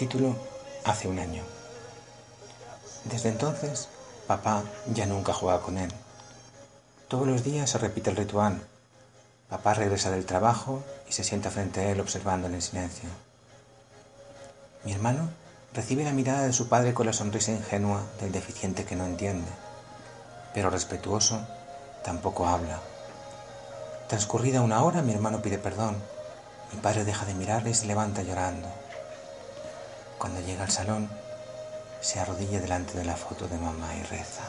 Título Hace un año. Desde entonces, papá ya nunca juega con él. Todos los días se repite el ritual. Papá regresa del trabajo y se sienta frente a él observándole en silencio. Mi hermano recibe la mirada de su padre con la sonrisa ingenua del deficiente que no entiende, pero respetuoso tampoco habla. Transcurrida una hora, mi hermano pide perdón. Mi padre deja de mirarle y se levanta llorando. Cuando llega al salón, se arrodilla delante de la foto de mamá y reza.